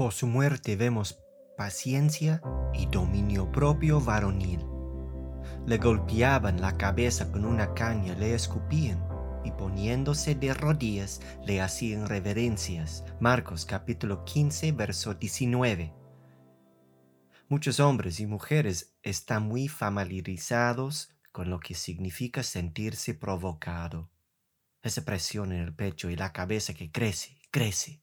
Por su muerte vemos paciencia y dominio propio varonil. Le golpeaban la cabeza con una caña, le escupían y poniéndose de rodillas le hacían reverencias. Marcos capítulo 15, verso 19. Muchos hombres y mujeres están muy familiarizados con lo que significa sentirse provocado. Esa presión en el pecho y la cabeza que crece, crece.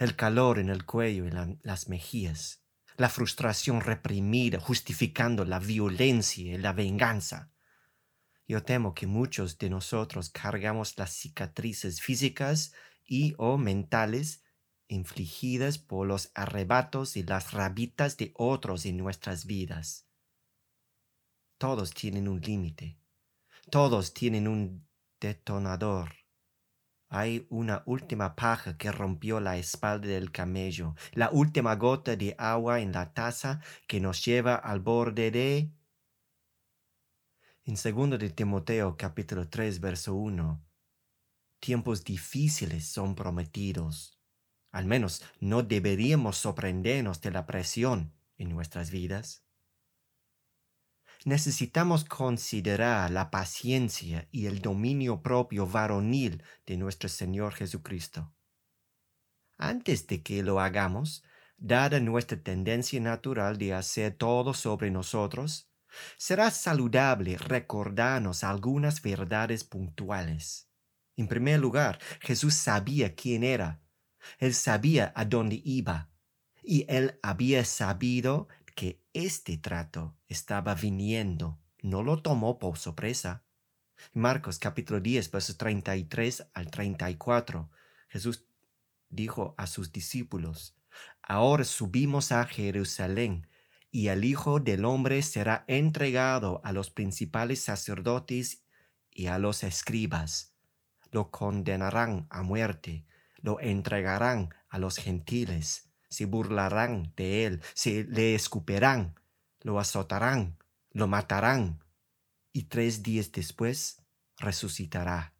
El calor en el cuello y las mejillas. La frustración reprimida justificando la violencia y la venganza. Yo temo que muchos de nosotros cargamos las cicatrices físicas y o mentales infligidas por los arrebatos y las rabitas de otros en nuestras vidas. Todos tienen un límite. Todos tienen un detonador. Hay una última paja que rompió la espalda del camello, la última gota de agua en la taza que nos lleva al borde de... En 2 de Timoteo capítulo 3 verso 1, tiempos difíciles son prometidos al menos no deberíamos sorprendernos de la presión en nuestras vidas. Necesitamos considerar la paciencia y el dominio propio varonil de nuestro Señor Jesucristo. Antes de que lo hagamos, dada nuestra tendencia natural de hacer todo sobre nosotros, será saludable recordarnos algunas verdades puntuales. En primer lugar, Jesús sabía quién era él sabía a dónde iba y él había sabido que este trato estaba viniendo. No lo tomó por sorpresa. Marcos capítulo 10, versos 33 al 34. Jesús dijo a sus discípulos, Ahora subimos a Jerusalén, y el Hijo del Hombre será entregado a los principales sacerdotes y a los escribas. Lo condenarán a muerte lo entregarán a los gentiles, se burlarán de él, se le escupirán, lo azotarán, lo matarán, y tres días después resucitará.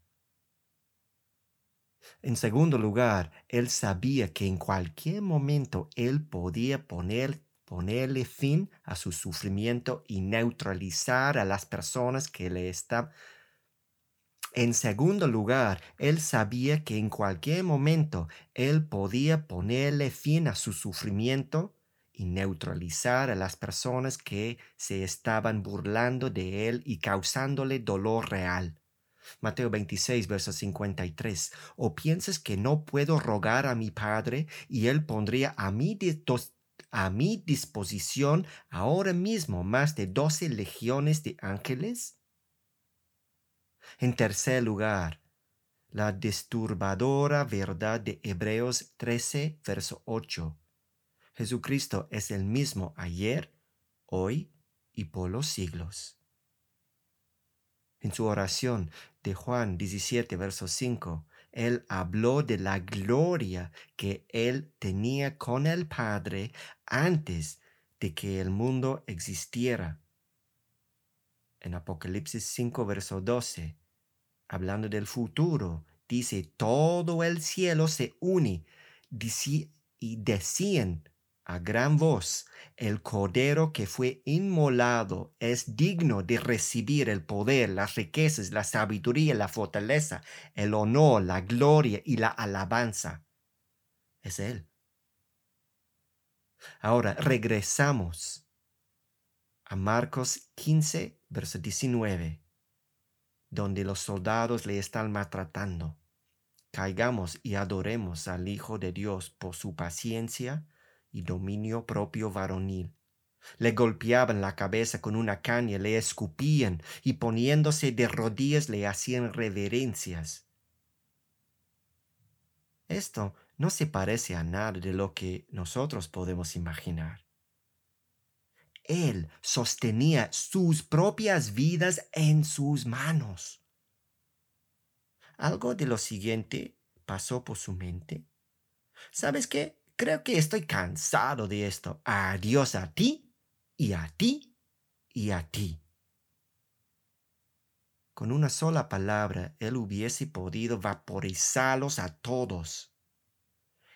En segundo lugar, él sabía que en cualquier momento él podía poner, ponerle fin a su sufrimiento y neutralizar a las personas que le están en segundo lugar, él sabía que en cualquier momento él podía ponerle fin a su sufrimiento y neutralizar a las personas que se estaban burlando de él y causándole dolor real. Mateo 26, verso 53. ¿O piensas que no puedo rogar a mi Padre y él pondría a mi, a mi disposición ahora mismo más de doce legiones de ángeles? En tercer lugar, la disturbadora verdad de Hebreos 13, verso 8. Jesucristo es el mismo ayer, hoy y por los siglos. En su oración de Juan 17, verso 5, él habló de la gloria que él tenía con el Padre antes de que el mundo existiera. En Apocalipsis 5, verso 12, hablando del futuro, dice, todo el cielo se une y decían a gran voz, el cordero que fue inmolado es digno de recibir el poder, las riquezas, la sabiduría, la fortaleza, el honor, la gloria y la alabanza. Es Él. Ahora regresamos a Marcos 15, verso 19 donde los soldados le están maltratando. Caigamos y adoremos al Hijo de Dios por su paciencia y dominio propio varonil. Le golpeaban la cabeza con una caña, le escupían y poniéndose de rodillas le hacían reverencias. Esto no se parece a nada de lo que nosotros podemos imaginar. Él sostenía sus propias vidas en sus manos. Algo de lo siguiente pasó por su mente. ¿Sabes qué? Creo que estoy cansado de esto. Adiós a ti y a ti y a ti. Con una sola palabra, él hubiese podido vaporizarlos a todos.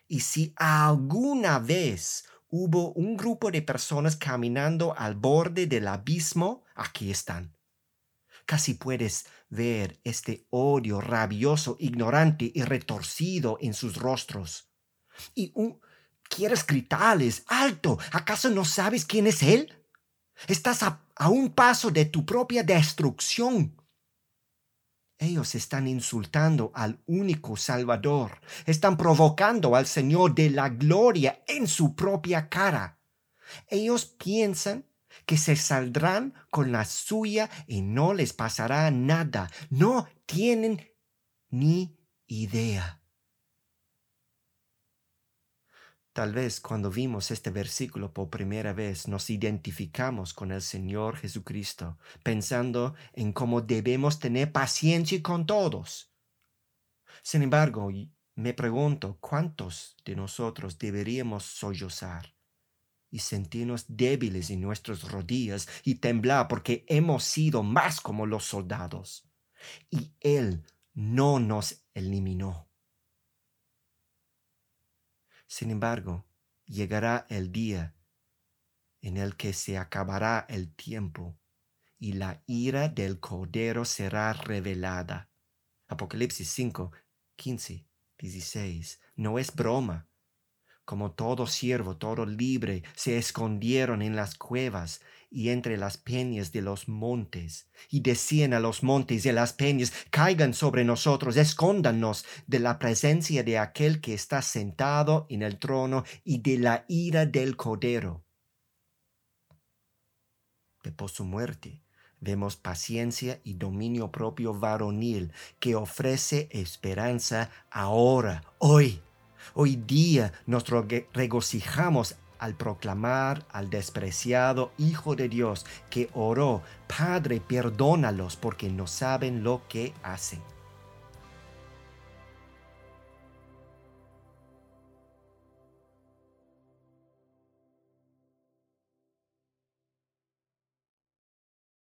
Y si alguna vez hubo un grupo de personas caminando al borde del abismo, aquí están. Casi puedes ver este odio rabioso, ignorante y retorcido en sus rostros. Y un, quieres gritarles, alto, ¿acaso no sabes quién es Él? Estás a, a un paso de tu propia destrucción. Ellos están insultando al único Salvador, están provocando al Señor de la gloria en su propia cara. Ellos piensan que se saldrán con la suya y no les pasará nada. No tienen ni idea. Tal vez cuando vimos este versículo por primera vez nos identificamos con el Señor Jesucristo, pensando en cómo debemos tener paciencia con todos. Sin embargo, me pregunto cuántos de nosotros deberíamos sollozar y sentirnos débiles en nuestras rodillas y temblar porque hemos sido más como los soldados. Y Él no nos eliminó. Sin embargo, llegará el día en el que se acabará el tiempo y la ira del Cordero será revelada. Apocalipsis 5, 15, 16. No es broma. Como todo siervo, todo libre, se escondieron en las cuevas y entre las peñas de los montes, y decían a los montes y a las peñas, caigan sobre nosotros, escóndanos de la presencia de aquel que está sentado en el trono y de la ira del cordero. Por su muerte vemos paciencia y dominio propio varonil que ofrece esperanza ahora, hoy. Hoy día nos regocijamos al proclamar al despreciado Hijo de Dios que oró, Padre, perdónalos porque no saben lo que hacen.